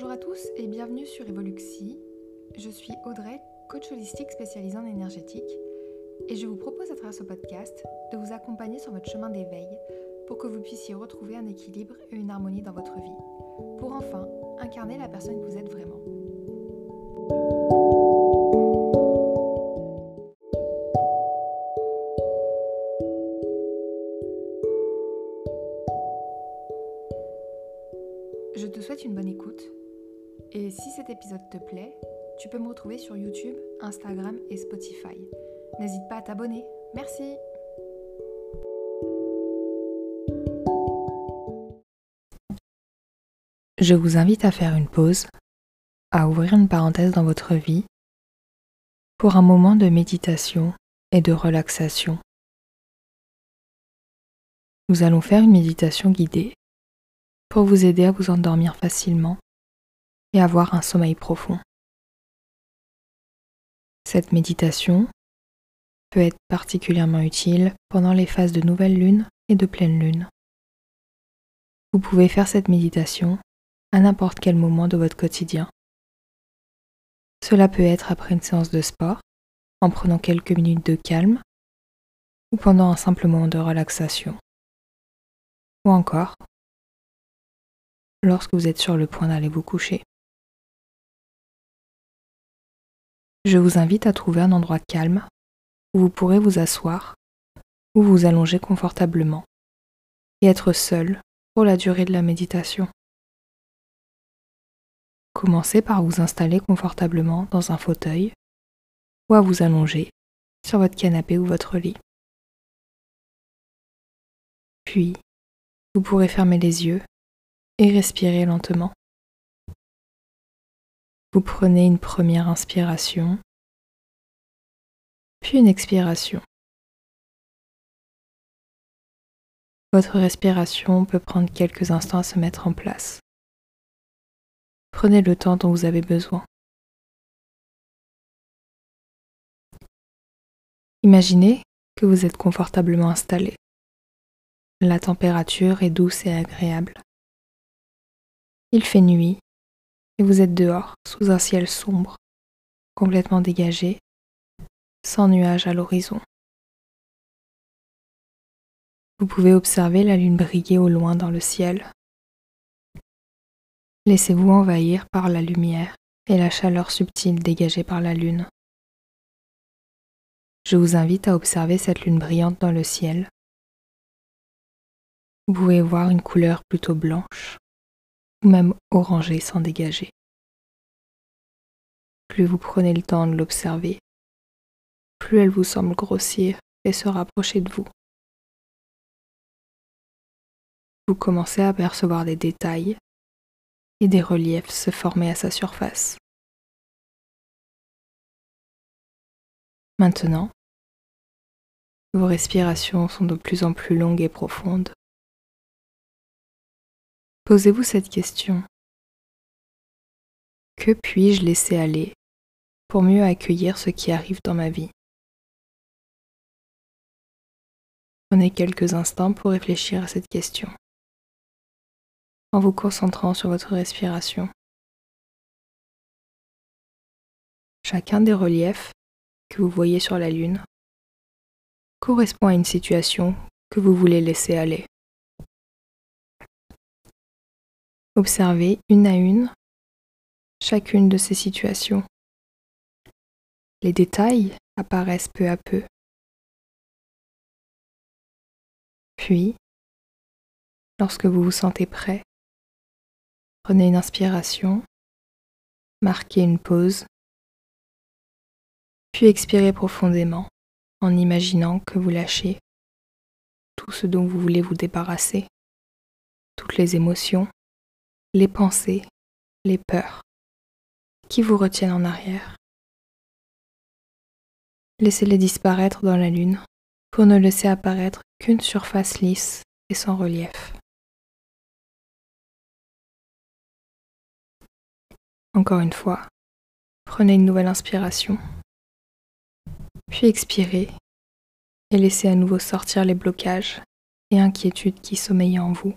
Bonjour à tous et bienvenue sur Evoluxi. Je suis Audrey, coach holistique spécialisée en énergétique, et je vous propose à travers ce podcast de vous accompagner sur votre chemin d'éveil pour que vous puissiez retrouver un équilibre et une harmonie dans votre vie, pour enfin incarner la personne que vous êtes vraiment. Je te souhaite une bonne écoute. Et si cet épisode te plaît, tu peux me retrouver sur YouTube, Instagram et Spotify. N'hésite pas à t'abonner. Merci. Je vous invite à faire une pause, à ouvrir une parenthèse dans votre vie pour un moment de méditation et de relaxation. Nous allons faire une méditation guidée pour vous aider à vous endormir facilement et avoir un sommeil profond. Cette méditation peut être particulièrement utile pendant les phases de nouvelle lune et de pleine lune. Vous pouvez faire cette méditation à n'importe quel moment de votre quotidien. Cela peut être après une séance de sport, en prenant quelques minutes de calme, ou pendant un simple moment de relaxation, ou encore lorsque vous êtes sur le point d'aller vous coucher. Je vous invite à trouver un endroit calme où vous pourrez vous asseoir ou vous allonger confortablement et être seul pour la durée de la méditation. Commencez par vous installer confortablement dans un fauteuil ou à vous allonger sur votre canapé ou votre lit. Puis, vous pourrez fermer les yeux et respirer lentement. Vous prenez une première inspiration, puis une expiration. Votre respiration peut prendre quelques instants à se mettre en place. Prenez le temps dont vous avez besoin. Imaginez que vous êtes confortablement installé. La température est douce et agréable. Il fait nuit et vous êtes dehors sous un ciel sombre, complètement dégagé, sans nuages à l'horizon. Vous pouvez observer la lune briller au loin dans le ciel. Laissez-vous envahir par la lumière et la chaleur subtile dégagée par la lune. Je vous invite à observer cette lune brillante dans le ciel. Vous pouvez voir une couleur plutôt blanche ou même orangée sans dégager. Plus vous prenez le temps de l'observer, plus elle vous semble grossir et se rapprocher de vous. Vous commencez à percevoir des détails et des reliefs se former à sa surface. Maintenant, vos respirations sont de plus en plus longues et profondes. Posez-vous cette question. Que puis-je laisser aller pour mieux accueillir ce qui arrive dans ma vie? Prenez quelques instants pour réfléchir à cette question, en vous concentrant sur votre respiration. Chacun des reliefs que vous voyez sur la Lune correspond à une situation que vous voulez laisser aller. Observez une à une chacune de ces situations. Les détails apparaissent peu à peu. Puis, lorsque vous vous sentez prêt, prenez une inspiration, marquez une pause, puis expirez profondément en imaginant que vous lâchez tout ce dont vous voulez vous débarrasser, toutes les émotions, les pensées, les peurs qui vous retiennent en arrière. Laissez-les disparaître dans la lune pour ne laisser apparaître qu'une surface lisse et sans relief. Encore une fois, prenez une nouvelle inspiration, puis expirez et laissez à nouveau sortir les blocages et inquiétudes qui sommeillent en vous.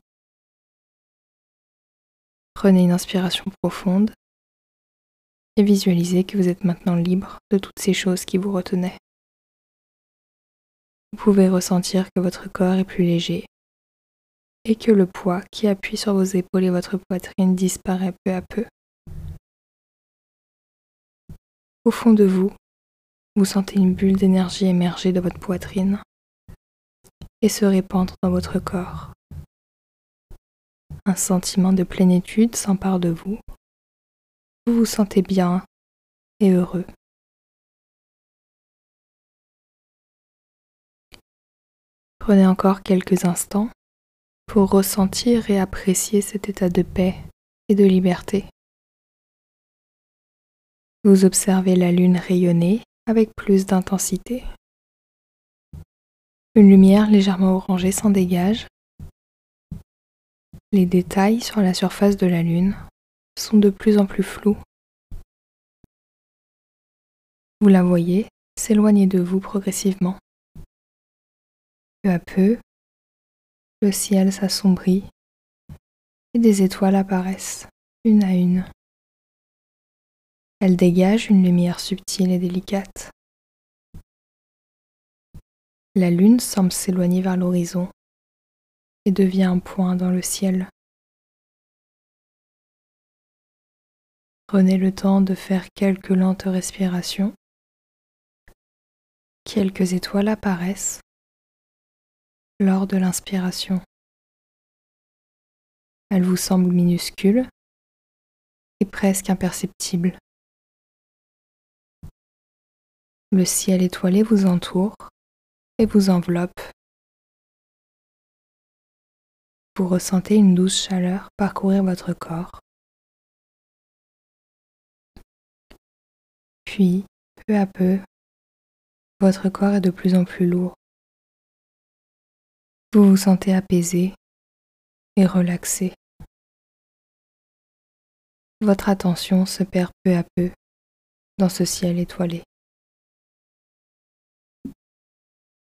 Prenez une inspiration profonde et visualisez que vous êtes maintenant libre de toutes ces choses qui vous retenaient. Vous pouvez ressentir que votre corps est plus léger et que le poids qui appuie sur vos épaules et votre poitrine disparaît peu à peu. Au fond de vous, vous sentez une bulle d'énergie émerger de votre poitrine et se répandre dans votre corps. Un sentiment de plénitude s'empare de vous. Vous vous sentez bien et heureux. Prenez encore quelques instants pour ressentir et apprécier cet état de paix et de liberté. Vous observez la lune rayonner avec plus d'intensité. Une lumière légèrement orangée s'en dégage. Les détails sur la surface de la lune sont de plus en plus flous. Vous la voyez s'éloigner de vous progressivement. Peu à peu, le ciel s'assombrit et des étoiles apparaissent, une à une. Elles dégagent une lumière subtile et délicate. La lune semble s'éloigner vers l'horizon et devient un point dans le ciel. Prenez le temps de faire quelques lentes respirations. Quelques étoiles apparaissent lors de l'inspiration. Elle vous semble minuscule et presque imperceptible. Le ciel étoilé vous entoure et vous enveloppe. Vous ressentez une douce chaleur parcourir votre corps. Puis, peu à peu, votre corps est de plus en plus lourd. Vous vous sentez apaisé et relaxé. Votre attention se perd peu à peu dans ce ciel étoilé.